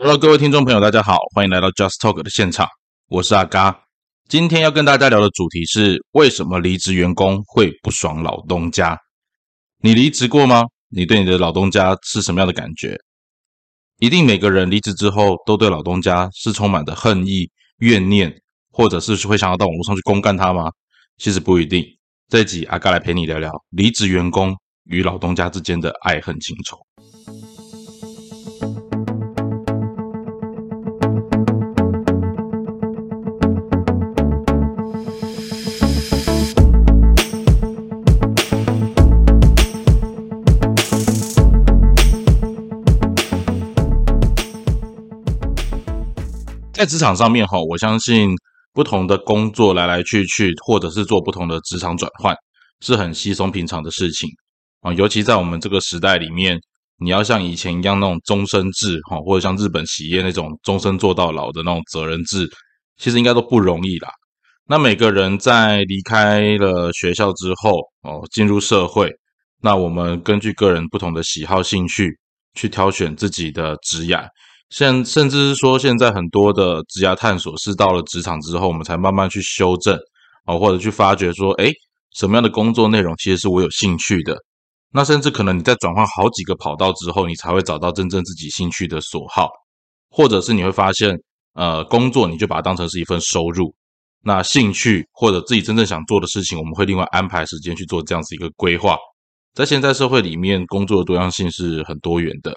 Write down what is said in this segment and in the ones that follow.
Hello，各位听众朋友，大家好，欢迎来到 Just Talk 的现场，我是阿嘎。今天要跟大家聊的主题是为什么离职员工会不爽老东家？你离职过吗？你对你的老东家是什么样的感觉？一定每个人离职之后都对老东家是充满的恨意、怨念，或者是会想要到网络上去公干他吗？其实不一定。这一集阿嘎来陪你聊聊离职员工与老东家之间的爱恨情仇。在职场上面哈，我相信不同的工作来来去去，或者是做不同的职场转换，是很稀松平常的事情啊。尤其在我们这个时代里面，你要像以前一样那种终身制哈，或者像日本企业那种终身做到老的那种责任制，其实应该都不容易啦。那每个人在离开了学校之后哦，进入社会，那我们根据个人不同的喜好兴趣去挑选自己的职业。现甚至是说，现在很多的职涯探索是到了职场之后，我们才慢慢去修正啊，或者去发掘说，哎，什么样的工作内容其实是我有兴趣的。那甚至可能你在转换好几个跑道之后，你才会找到真正自己兴趣的所好，或者是你会发现，呃，工作你就把它当成是一份收入，那兴趣或者自己真正想做的事情，我们会另外安排时间去做这样子一个规划。在现在社会里面，工作的多样性是很多元的。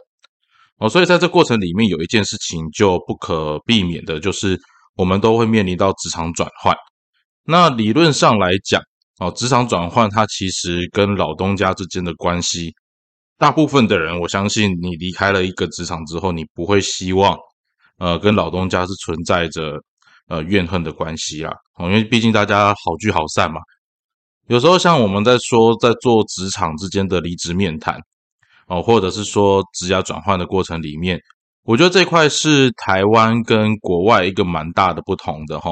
哦，所以在这过程里面，有一件事情就不可避免的，就是我们都会面临到职场转换。那理论上来讲，哦，职场转换它其实跟老东家之间的关系，大部分的人，我相信你离开了一个职场之后，你不会希望，呃，跟老东家是存在着呃怨恨的关系啊。哦，因为毕竟大家好聚好散嘛。有时候像我们在说，在做职场之间的离职面谈。哦，或者是说职涯转换的过程里面，我觉得这块是台湾跟国外一个蛮大的不同的哈。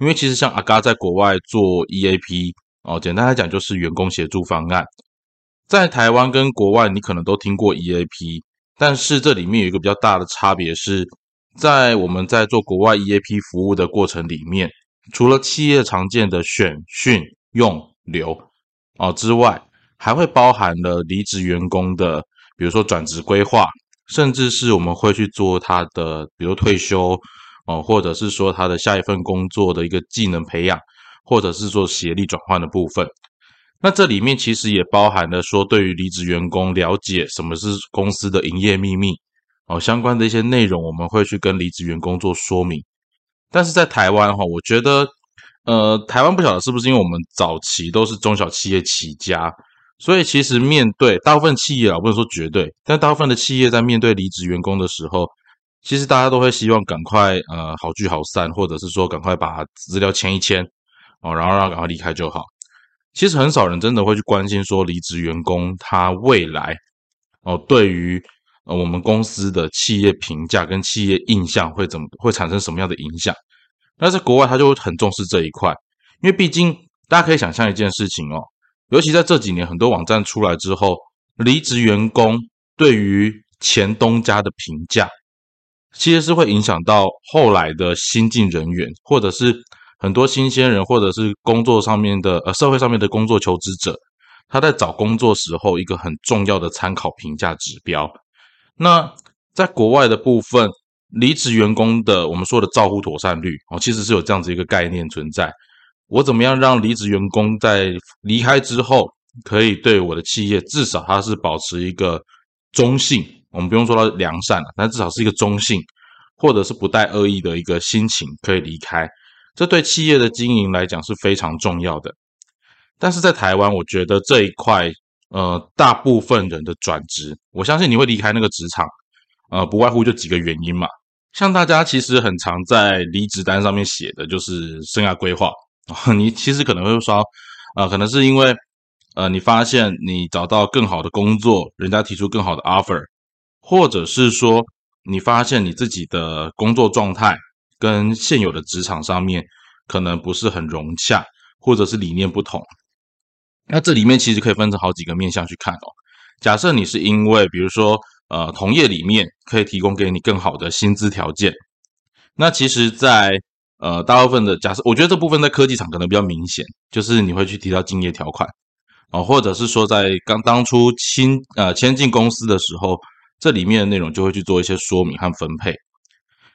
因为其实像阿嘎在国外做 EAP 哦，简单来讲就是员工协助方案。在台湾跟国外，你可能都听过 EAP，但是这里面有一个比较大的差别是，在我们在做国外 EAP 服务的过程里面，除了企业常见的选训用留哦之外，还会包含了离职员工的。比如说转职规划，甚至是我们会去做他的，比如退休哦，或者是说他的下一份工作的一个技能培养，或者是做协力转换的部分。那这里面其实也包含了说，对于离职员工了解什么是公司的营业秘密哦，相关的一些内容，我们会去跟离职员工做说明。但是在台湾哈，我觉得呃，台湾不晓得是不是因为我们早期都是中小企业起家。所以其实面对大部分企业啊，不能说绝对，但大部分的企业在面对离职员工的时候，其实大家都会希望赶快呃好聚好散，或者是说赶快把资料签一签哦，然后让赶快离开就好。其实很少人真的会去关心说离职员工他未来哦对于呃我们公司的企业评价跟企业印象会怎么会产生什么样的影响。那在国外他就很重视这一块，因为毕竟大家可以想象一件事情哦。尤其在这几年，很多网站出来之后，离职员工对于前东家的评价，其实是会影响到后来的新进人员，或者是很多新鲜人，或者是工作上面的呃社会上面的工作求职者，他在找工作时候一个很重要的参考评价指标。那在国外的部分，离职员工的我们说的照顾妥善率哦，其实是有这样子一个概念存在。我怎么样让离职员工在离开之后，可以对我的企业至少他是保持一个中性，我们不用说到良善了，但至少是一个中性，或者是不带恶意的一个心情可以离开，这对企业的经营来讲是非常重要的。但是在台湾，我觉得这一块，呃，大部分人的转职，我相信你会离开那个职场，呃，不外乎就几个原因嘛。像大家其实很常在离职单上面写的就是生涯规划。你其实可能会说，啊，可能是因为，呃，你发现你找到更好的工作，人家提出更好的 offer，或者是说你发现你自己的工作状态跟现有的职场上面可能不是很融洽，或者是理念不同。那这里面其实可以分成好几个面向去看哦。假设你是因为，比如说，呃同业里面可以提供给你更好的薪资条件。那其实，在呃大部分的假设，我觉得这部分在科技厂可能比较明显，就是你会去提到竞业条款哦，或者是说在刚当初签呃签进公司的时候，这里面的内容就会去做一些说明和分配。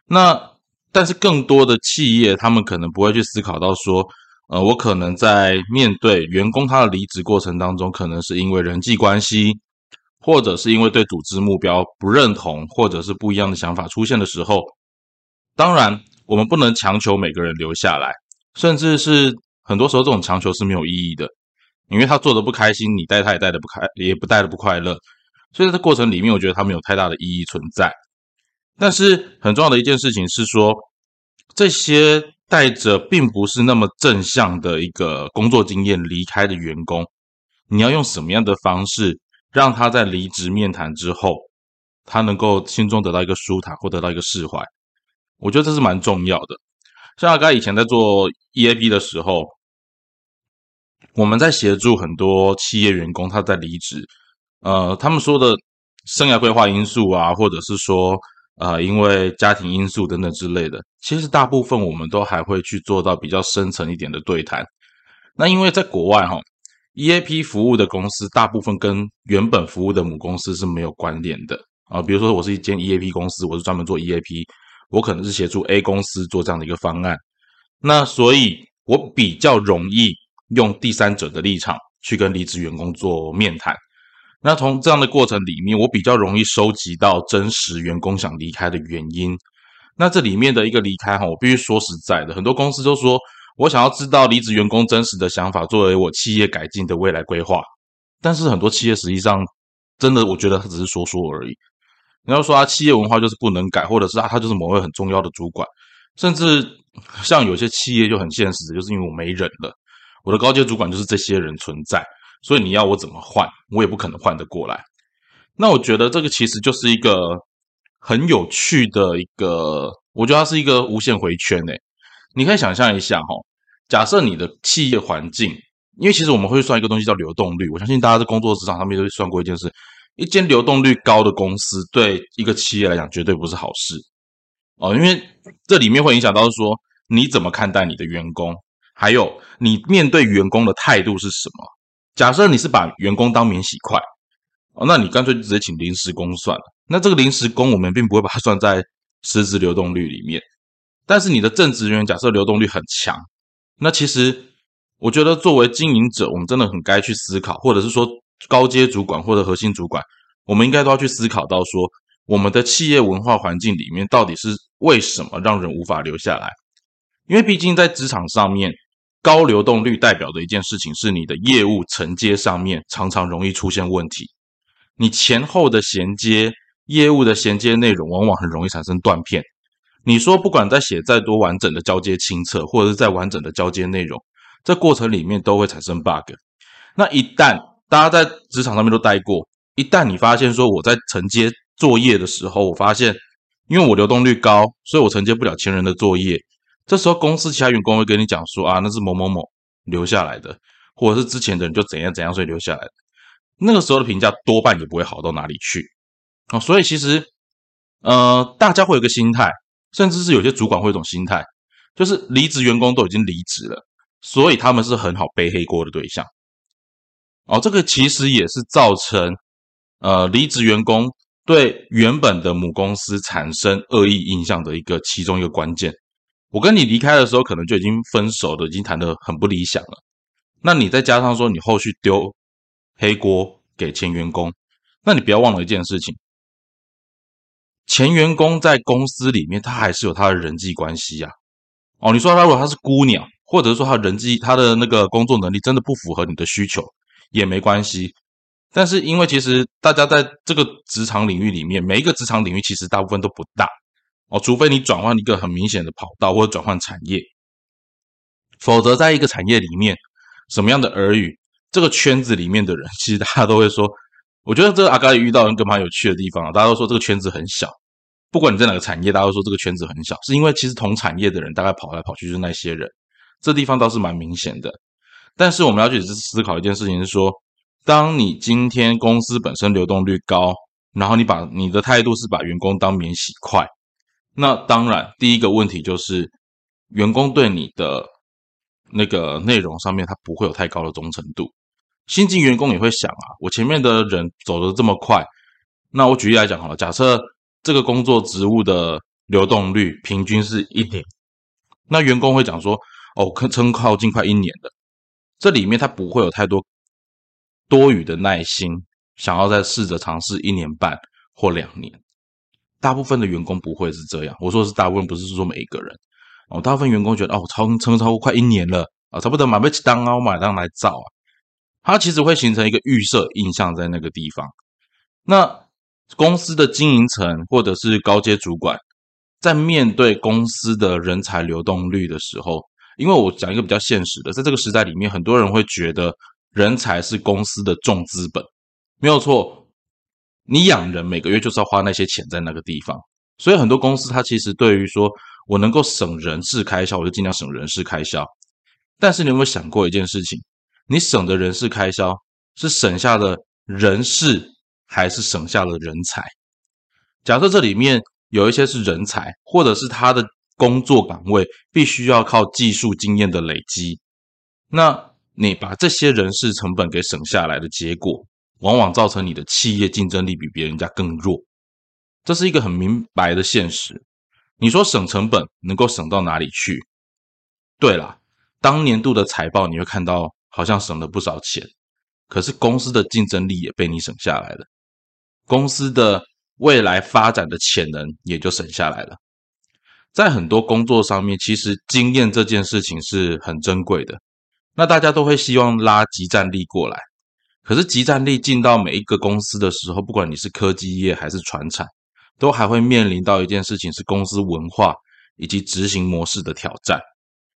那但是更多的企业，他们可能不会去思考到说，呃，我可能在面对员工他的离职过程当中，可能是因为人际关系，或者是因为对组织目标不认同，或者是不一样的想法出现的时候，当然我们不能强求每个人留下来，甚至是很多时候这种强求是没有意义的，因为他做的不开心，你带他也带的不开，也不带的不快乐，所以在过程里面，我觉得他没有太大的意义存在。但是很重要的一件事情是说，这些带着并不是那么正向的一个工作经验离开的员工，你要用什么样的方式让他在离职面谈之后，他能够心中得到一个舒坦或得到一个释怀？我觉得这是蛮重要的。像阿刚以前在做 EAP 的时候，我们在协助很多企业员工他在离职，呃，他们说的生涯规划因素啊，或者是说。啊，因为家庭因素等等之类的，其实大部分我们都还会去做到比较深层一点的对谈。那因为在国外哈，EAP 服务的公司大部分跟原本服务的母公司是没有关联的啊。比如说，我是一间 EAP 公司，我是专门做 EAP，我可能是协助 A 公司做这样的一个方案。那所以，我比较容易用第三者的立场去跟离职员工做面谈。那从这样的过程里面，我比较容易收集到真实员工想离开的原因。那这里面的一个离开哈，我必须说实在的，很多公司都说我想要知道离职员工真实的想法，作为我企业改进的未来规划。但是很多企业实际上真的，我觉得他只是说说而已。你要说他企业文化就是不能改，或者是啊他就是某位很重要的主管，甚至像有些企业就很现实，就是因为我没人了，我的高阶主管就是这些人存在。所以你要我怎么换，我也不可能换得过来。那我觉得这个其实就是一个很有趣的一个，我觉得它是一个无限回圈诶。你可以想象一下哈，假设你的企业环境，因为其实我们会算一个东西叫流动率，我相信大家在工作职场上面都会算过一件事：一间流动率高的公司对一个企业来讲绝对不是好事哦，因为这里面会影响到说你怎么看待你的员工，还有你面对员工的态度是什么。假设你是把员工当免洗筷哦，那你干脆直接请临时工算了。那这个临时工我们并不会把它算在实职流动率里面。但是你的正职人员假设流动率很强，那其实我觉得作为经营者，我们真的很该去思考，或者是说高阶主管或者核心主管，我们应该都要去思考到说，我们的企业文化环境里面到底是为什么让人无法留下来？因为毕竟在职场上面。高流动率代表的一件事情是，你的业务承接上面常常容易出现问题。你前后的衔接，业务的衔接内容往往很容易产生断片。你说，不管在写再多完整的交接清册，或者是再完整的交接内容，这过程里面都会产生 bug。那一旦大家在职场上面都待过，一旦你发现说我在承接作业的时候，我发现因为我流动率高，所以我承接不了前人的作业。这时候，公司其他员工会跟你讲说啊，那是某某某留下来的，或者是之前的人就怎样怎样，所以留下来的。那个时候的评价多半也不会好到哪里去啊。所以其实，呃，大家会有个心态，甚至是有些主管会有一种心态，就是离职员工都已经离职了，所以他们是很好背黑锅的对象。哦，这个其实也是造成呃离职员工对原本的母公司产生恶意印象的一个其中一个关键。我跟你离开的时候，可能就已经分手了，已经谈的很不理想了。那你再加上说，你后续丢黑锅给前员工，那你不要忘了一件事情：前员工在公司里面，他还是有他的人际关系呀。哦，你说他如果他是孤鸟，或者说他人际他的那个工作能力真的不符合你的需求，也没关系。但是因为其实大家在这个职场领域里面，每一个职场领域其实大部分都不大。哦，除非你转换一个很明显的跑道或者转换产业，否则在一个产业里面，什么样的耳语，这个圈子里面的人，其实大家都会说，我觉得这个阿嘎也遇到一个蛮有趣的地方啊，大家都说这个圈子很小，不管你在哪个产业，大家都说这个圈子很小，是因为其实同产业的人大概跑来跑去就是那些人，这地方倒是蛮明显的。但是我们要去思考一件事情是说，当你今天公司本身流动率高，然后你把你的态度是把员工当免洗筷，那当然第一个问题就是员工对你的那个内容上面他不会有太高的忠诚度。新进员工也会想啊，我前面的人走的这么快，那我举例来讲好了，假设这个工作职务的流动率平均是一年，那员工会讲说，哦，可撑靠近快一年的，这里面他不会有太多多余的耐心，想要再试着尝试一年半或两年。大部分的员工不会是这样，我说是大部分，不是说每一个人哦。大部分员工觉得，哦，超撑超过快一年了啊，差不多买不起单啊，我马上来造啊。他其实会形成一个预设印象在那个地方。那公司的经营层或者是高阶主管，在面对公司的人才流动率的时候，因为我讲一个比较现实的，在这个时代里面，很多人会觉得人才是公司的重资本，没有错。你养人每个月就是要花那些钱在那个地方，所以很多公司它其实对于说我能够省人事开销，我就尽量省人事开销。但是你有没有想过一件事情？你省的人事开销是省下的人事，还是省下了人才？假设这里面有一些是人才，或者是他的工作岗位必须要靠技术经验的累积，那你把这些人事成本给省下来的结果，往往造成你的企业竞争力比别人家更弱。这是一个很明白的现实。你说省成本能够省到哪里去？对了，当年度的财报你会看到。好像省了不少钱，可是公司的竞争力也被你省下来了，公司的未来发展的潜能也就省下来了。在很多工作上面，其实经验这件事情是很珍贵的。那大家都会希望拉集战力过来，可是集战力进到每一个公司的时候，不管你是科技业还是传产，都还会面临到一件事情，是公司文化以及执行模式的挑战。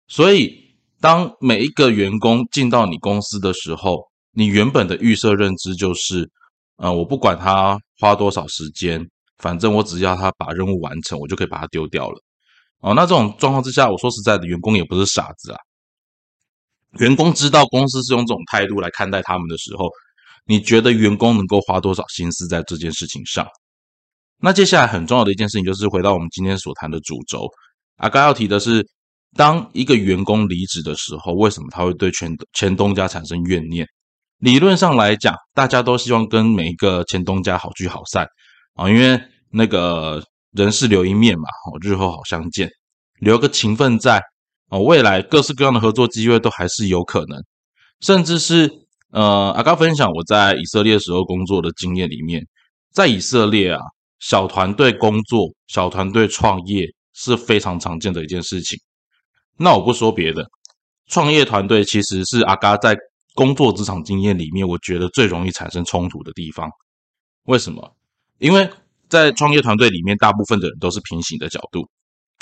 所以。当每一个员工进到你公司的时候，你原本的预设认知就是，呃，我不管他花多少时间，反正我只要他把任务完成，我就可以把他丢掉了。哦，那这种状况之下，我说实在的，员工也不是傻子啊。员工知道公司是用这种态度来看待他们的时候，你觉得员工能够花多少心思在这件事情上？那接下来很重要的一件事情就是回到我们今天所谈的主轴阿，刚要提的是。当一个员工离职的时候，为什么他会对前前东家产生怨念？理论上来讲，大家都希望跟每一个前东家好聚好散啊，因为那个人事留一面嘛，哦，日后好相见，留个情分在哦，未来各式各样的合作机会都还是有可能，甚至是呃，阿刚分享我在以色列时候工作的经验里面，在以色列啊，小团队工作、小团队创业是非常常见的一件事情。那我不说别的，创业团队其实是阿嘎在工作职场经验里面，我觉得最容易产生冲突的地方。为什么？因为在创业团队里面，大部分的人都是平行的角度，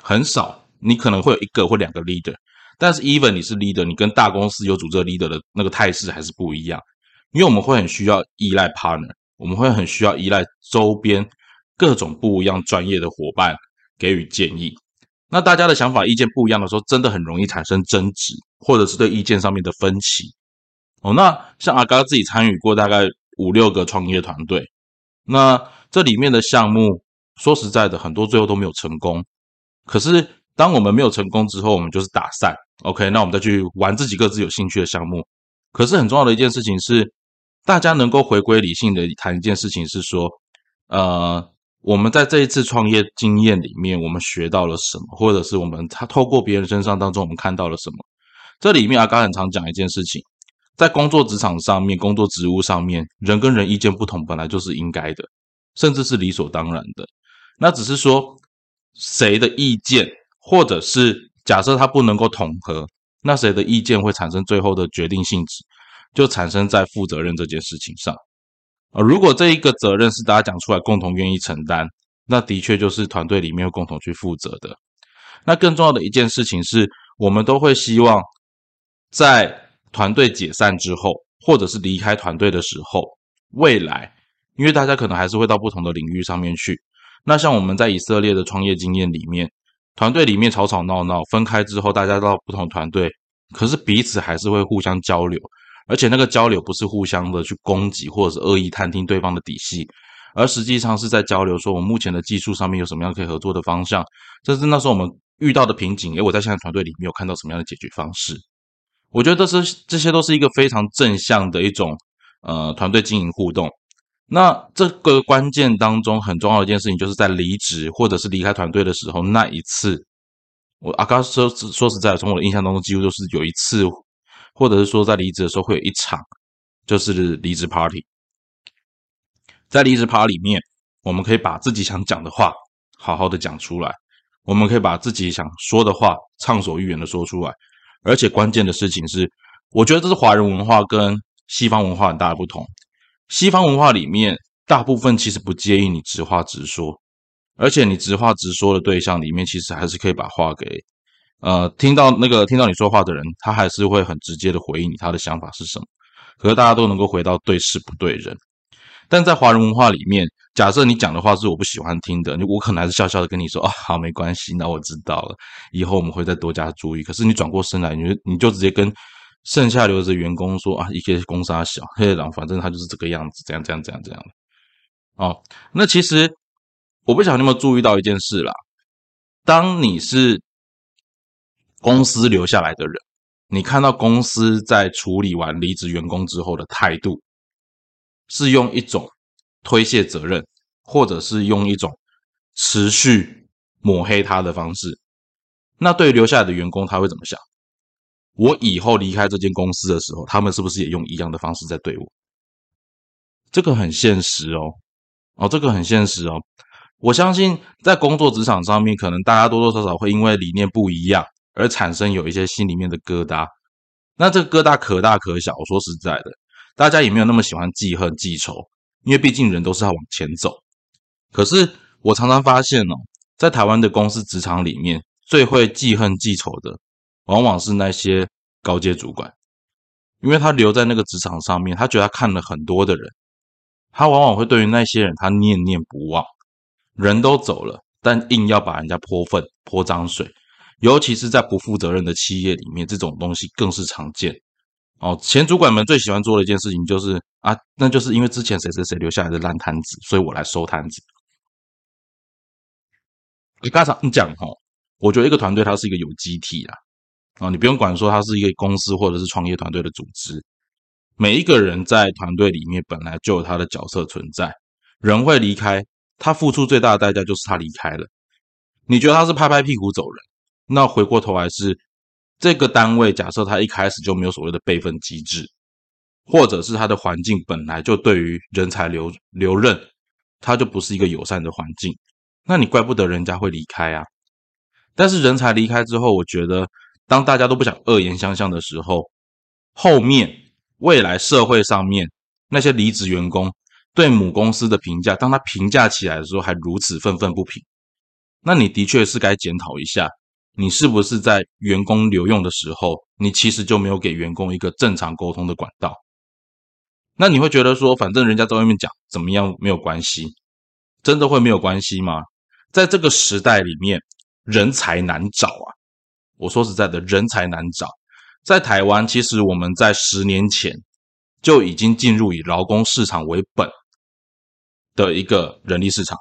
很少你可能会有一个或两个 leader，但是 even 你是 leader，你跟大公司有组织 leader 的那个态势还是不一样。因为我们会很需要依赖 partner，我们会很需要依赖周边各种不一样专业的伙伴给予建议。那大家的想法意见不一样的时候，真的很容易产生争执，或者是对意见上面的分歧。哦，那像阿刚自己参与过大概五六个创业团队，那这里面的项目，说实在的，很多最后都没有成功。可是当我们没有成功之后，我们就是打散。OK，那我们再去玩自己各自有兴趣的项目。可是很重要的一件事情是，大家能够回归理性的谈一件事情是说，呃。我们在这一次创业经验里面，我们学到了什么，或者是我们他透过别人身上当中，我们看到了什么？这里面阿刚很常讲一件事情，在工作职场上面，工作职务上面，人跟人意见不同，本来就是应该的，甚至是理所当然的。那只是说谁的意见，或者是假设他不能够统合，那谁的意见会产生最后的决定性质，就产生在负责任这件事情上。啊，如果这一个责任是大家讲出来共同愿意承担，那的确就是团队里面共同去负责的。那更重要的一件事情是，我们都会希望在团队解散之后，或者是离开团队的时候，未来，因为大家可能还是会到不同的领域上面去。那像我们在以色列的创业经验里面，团队里面吵吵闹闹，分开之后大家到不同团队，可是彼此还是会互相交流。而且那个交流不是互相的去攻击，或者是恶意探听对方的底细，而实际上是在交流，说我目前的技术上面有什么样可以合作的方向，这是那时候我们遇到的瓶颈。诶，我在现在团队里面有看到什么样的解决方式？我觉得这是这些都是一个非常正向的一种呃团队经营互动。那这个关键当中很重要的一件事情，就是在离职或者是离开团队的时候，那一次，我阿刚说说实在的，从我的印象当中，几乎都是有一次，或者是说在离职的时候会有一场，就是离职 party。在离职 party 里面，我们可以把自己想讲的话好好的讲出来，我们可以把自己想说的话畅所欲言的说出来。而且关键的事情是，我觉得这是华人文化跟西方文化很大的不同。西方文化里面，大部分其实不介意你直话直说，而且你直话直说的对象里面，其实还是可以把话给呃听到那个听到你说话的人，他还是会很直接的回应你他的想法是什么。可是大家都能够回到对事不对人。但在华人文化里面，假设你讲的话是我不喜欢听的，我可能还是笑笑的跟你说：“啊，好，没关系，那我知道了，以后我们会再多加注意。”可是你转过身来，你就你就直接跟剩下留着员工说：“啊，一些公司小黑狼，反正他就是这个样子，这样这样这样这样的。”哦，那其实我不晓得你有没有注意到一件事啦，当你是公司留下来的人，你看到公司在处理完离职员工之后的态度。是用一种推卸责任，或者是用一种持续抹黑他的方式。那对留下来的员工，他会怎么想？我以后离开这间公司的时候，他们是不是也用一样的方式在对我？这个很现实哦，哦，这个很现实哦。我相信在工作职场上面，可能大家多多少少会因为理念不一样而产生有一些心里面的疙瘩。那这个疙瘩可大可小。我说实在的。大家也没有那么喜欢记恨记仇，因为毕竟人都是要往前走。可是我常常发现哦，在台湾的公司职场里面，最会记恨记仇的，往往是那些高阶主管，因为他留在那个职场上面，他觉得他看了很多的人，他往往会对于那些人他念念不忘。人都走了，但硬要把人家泼粪泼脏水，尤其是在不负责任的企业里面，这种东西更是常见。哦，前主管们最喜欢做的一件事情就是啊，那就是因为之前谁谁谁留下来的烂摊子，所以我来收摊子。你刚才你讲哈，我觉得一个团队它是一个有机体啦，啊，你不用管说它是一个公司或者是创业团队的组织，每一个人在团队里面本来就有他的角色存在，人会离开，他付出最大的代价就是他离开了。你觉得他是拍拍屁股走人，那回过头来是。这个单位假设他一开始就没有所谓的备份机制，或者是他的环境本来就对于人才留留任，他就不是一个友善的环境，那你怪不得人家会离开啊。但是人才离开之后，我觉得当大家都不想恶言相向的时候，后面未来社会上面那些离职员工对母公司的评价，当他评价起来的时候还如此愤愤不平，那你的确是该检讨一下。你是不是在员工留用的时候，你其实就没有给员工一个正常沟通的管道？那你会觉得说，反正人家在外面讲怎么样没有关系，真的会没有关系吗？在这个时代里面，人才难找啊！我说实在的，人才难找。在台湾，其实我们在十年前就已经进入以劳工市场为本的一个人力市场，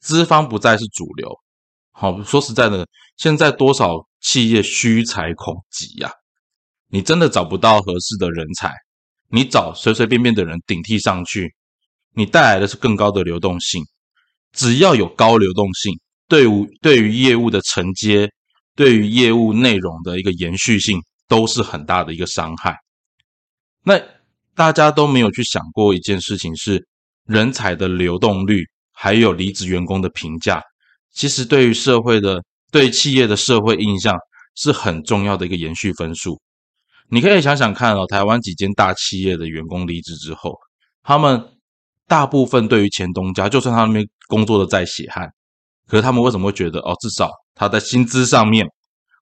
资方不再是主流。好，说实在的，现在多少企业需财恐急呀？你真的找不到合适的人才，你找随随便便的人顶替上去，你带来的是更高的流动性。只要有高流动性，对于对于业务的承接，对于业务内容的一个延续性，都是很大的一个伤害。那大家都没有去想过一件事情，是人才的流动率，还有离职员工的评价。其实对于社会的、对企业的社会印象是很重要的一个延续分数。你可以想想看哦，台湾几间大企业的员工离职之后，他们大部分对于前东家，就算他们工作的再血汗，可是他们为什么会觉得哦，至少他在薪资上面，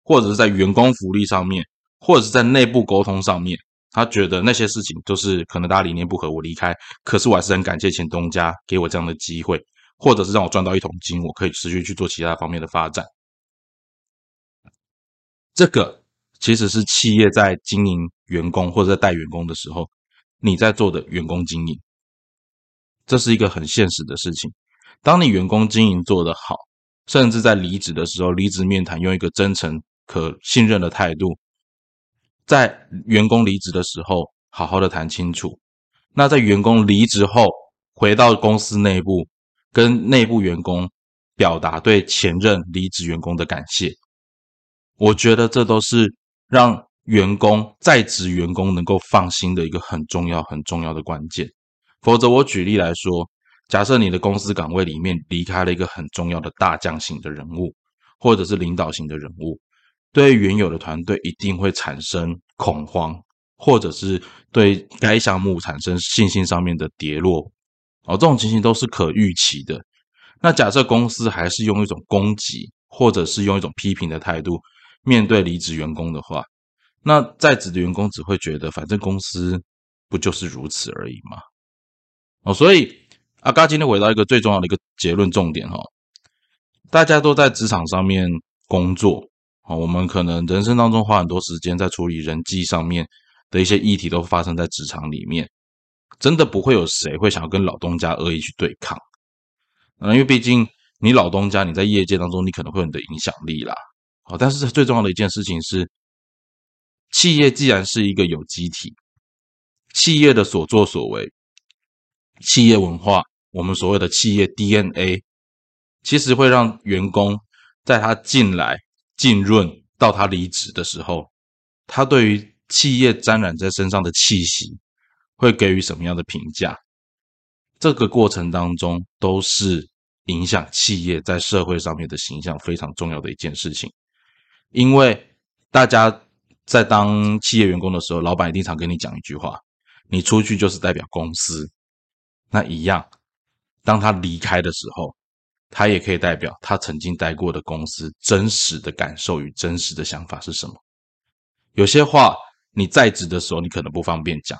或者是在员工福利上面，或者是在内部沟通上面，他觉得那些事情都是可能大家理念不合，我离开，可是我还是很感谢前东家给我这样的机会。或者是让我赚到一桶金，我可以持续去做其他方面的发展。这个其实是企业在经营员工或者在带员工的时候，你在做的员工经营。这是一个很现实的事情。当你员工经营做得好，甚至在离职的时候，离职面谈用一个真诚、可信任的态度，在员工离职的时候好好的谈清楚。那在员工离职后，回到公司内部，跟内部员工表达对前任离职员工的感谢。我觉得这都是让员工在职员工能够放心的一个很重要、很重要的关键。否则，我举例来说，假设你的公司岗位里面离开了一个很重要的大将型的人物，或者是领导型的人物，对原有的团队一定会产生恐慌。或者是对该项目产生信心上面的跌落，哦，这种情形都是可预期的。那假设公司还是用一种攻击，或者是用一种批评的态度面对离职员工的话，那在职的员工只会觉得，反正公司不就是如此而已吗？哦，所以阿嘎今天回到一个最重要的一个结论重点哈，大家都在职场上面工作，哦，我们可能人生当中花很多时间在处理人际上面。的一些议题都发生在职场里面，真的不会有谁会想要跟老东家恶意去对抗，嗯，因为毕竟你老东家你在业界当中你可能会有你的影响力啦，好，但是最重要的一件事情是，企业既然是一个有机体，企业的所作所为，企业文化，我们所谓的企业 DNA，其实会让员工在他进来浸润到他离职的时候，他对于企业沾染在身上的气息会给予什么样的评价？这个过程当中都是影响企业在社会上面的形象非常重要的一件事情。因为大家在当企业员工的时候，老板一定常跟你讲一句话：你出去就是代表公司。那一样，当他离开的时候，他也可以代表他曾经待过的公司真实的感受与真实的想法是什么。有些话。你在职的时候，你可能不方便讲，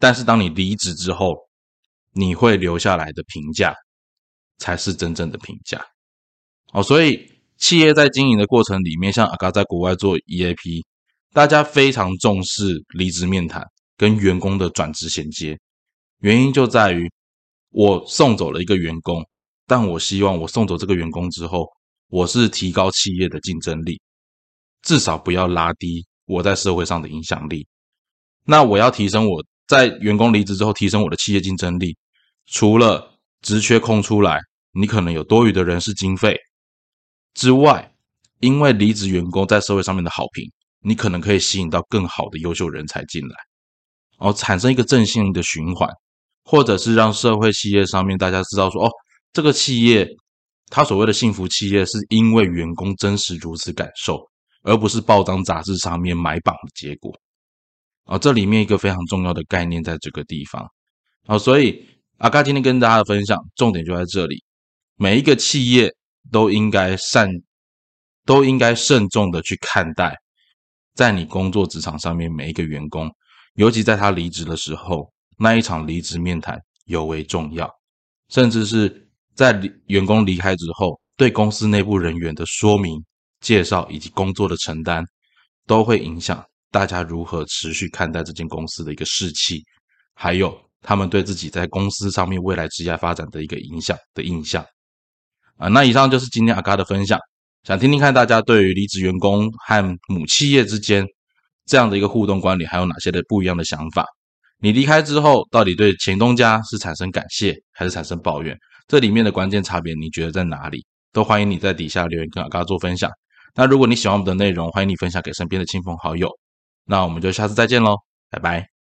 但是当你离职之后，你会留下来的评价才是真正的评价。哦，所以企业在经营的过程里面，像阿嘎在国外做 EAP，大家非常重视离职面谈跟员工的转职衔接，原因就在于我送走了一个员工，但我希望我送走这个员工之后，我是提高企业的竞争力，至少不要拉低。我在社会上的影响力，那我要提升我在员工离职之后提升我的企业竞争力，除了职缺空出来，你可能有多余的人事经费之外，因为离职员工在社会上面的好评，你可能可以吸引到更好的优秀人才进来，然后产生一个正性的循环，或者是让社会企业上面大家知道说，哦，这个企业它所谓的幸福企业，是因为员工真实如此感受。而不是报章杂志上面买榜的结果啊！这里面一个非常重要的概念在这个地方啊，所以阿嘎今天跟大家的分享重点就在这里。每一个企业都应该善，都应该慎重的去看待，在你工作职场上面每一个员工，尤其在他离职的时候，那一场离职面谈尤为重要，甚至是在员工离开之后，对公司内部人员的说明。介绍以及工作的承担，都会影响大家如何持续看待这间公司的一个士气，还有他们对自己在公司上面未来职业发展的一个影响的印象。啊，那以上就是今天阿嘎的分享，想听听看大家对于离职员工和母企业之间这样的一个互动管理，还有哪些的不一样的想法？你离开之后，到底对前东家是产生感谢，还是产生抱怨？这里面的关键差别，你觉得在哪里？都欢迎你在底下留言跟阿嘎做分享。那如果你喜欢我们的内容，欢迎你分享给身边的亲朋好友。那我们就下次再见喽，拜拜。